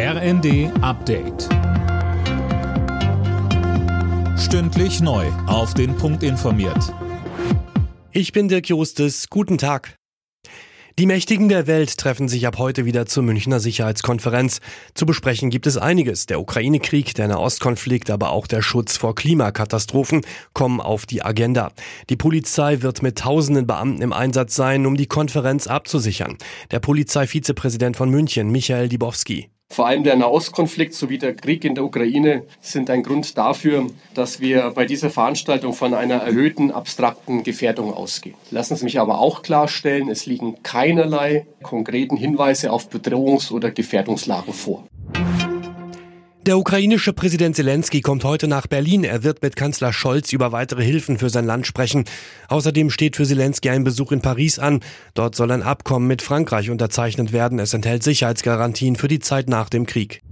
RND Update. Stündlich neu. Auf den Punkt informiert. Ich bin Dirk Jostes. Guten Tag. Die Mächtigen der Welt treffen sich ab heute wieder zur Münchner Sicherheitskonferenz. Zu besprechen gibt es einiges. Der Ukraine-Krieg, der Nahostkonflikt, aber auch der Schutz vor Klimakatastrophen kommen auf die Agenda. Die Polizei wird mit tausenden Beamten im Einsatz sein, um die Konferenz abzusichern. Der Polizeivizepräsident von München, Michael Dibowski. Vor allem der Nahostkonflikt sowie der Krieg in der Ukraine sind ein Grund dafür, dass wir bei dieser Veranstaltung von einer erhöhten abstrakten Gefährdung ausgehen. Lassen Sie mich aber auch klarstellen, es liegen keinerlei konkreten Hinweise auf Bedrohungs- oder Gefährdungslagen vor. Der ukrainische Präsident Zelensky kommt heute nach Berlin. Er wird mit Kanzler Scholz über weitere Hilfen für sein Land sprechen. Außerdem steht für Zelensky ein Besuch in Paris an. Dort soll ein Abkommen mit Frankreich unterzeichnet werden. Es enthält Sicherheitsgarantien für die Zeit nach dem Krieg.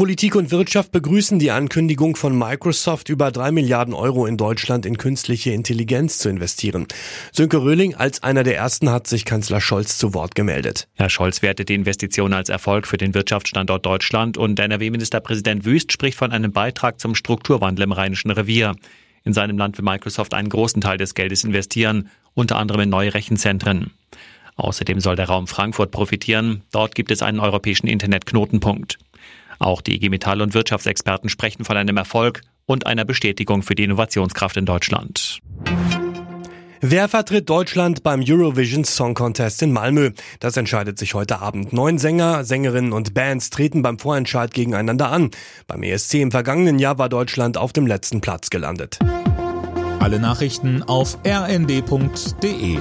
Politik und Wirtschaft begrüßen die Ankündigung von Microsoft, über drei Milliarden Euro in Deutschland in künstliche Intelligenz zu investieren. Sönke Röhling als einer der ersten hat sich Kanzler Scholz zu Wort gemeldet. Herr Scholz wertet die Investition als Erfolg für den Wirtschaftsstandort Deutschland und NRW-Ministerpräsident Wüst spricht von einem Beitrag zum Strukturwandel im Rheinischen Revier. In seinem Land will Microsoft einen großen Teil des Geldes investieren, unter anderem in neue Rechenzentren. Außerdem soll der Raum Frankfurt profitieren. Dort gibt es einen europäischen Internetknotenpunkt. Auch die IG Metall- und Wirtschaftsexperten sprechen von einem Erfolg und einer Bestätigung für die Innovationskraft in Deutschland. Wer vertritt Deutschland beim Eurovision Song Contest in Malmö? Das entscheidet sich heute Abend. Neun Sänger, Sängerinnen und Bands treten beim Vorentscheid gegeneinander an. Beim ESC im vergangenen Jahr war Deutschland auf dem letzten Platz gelandet. Alle Nachrichten auf rnd.de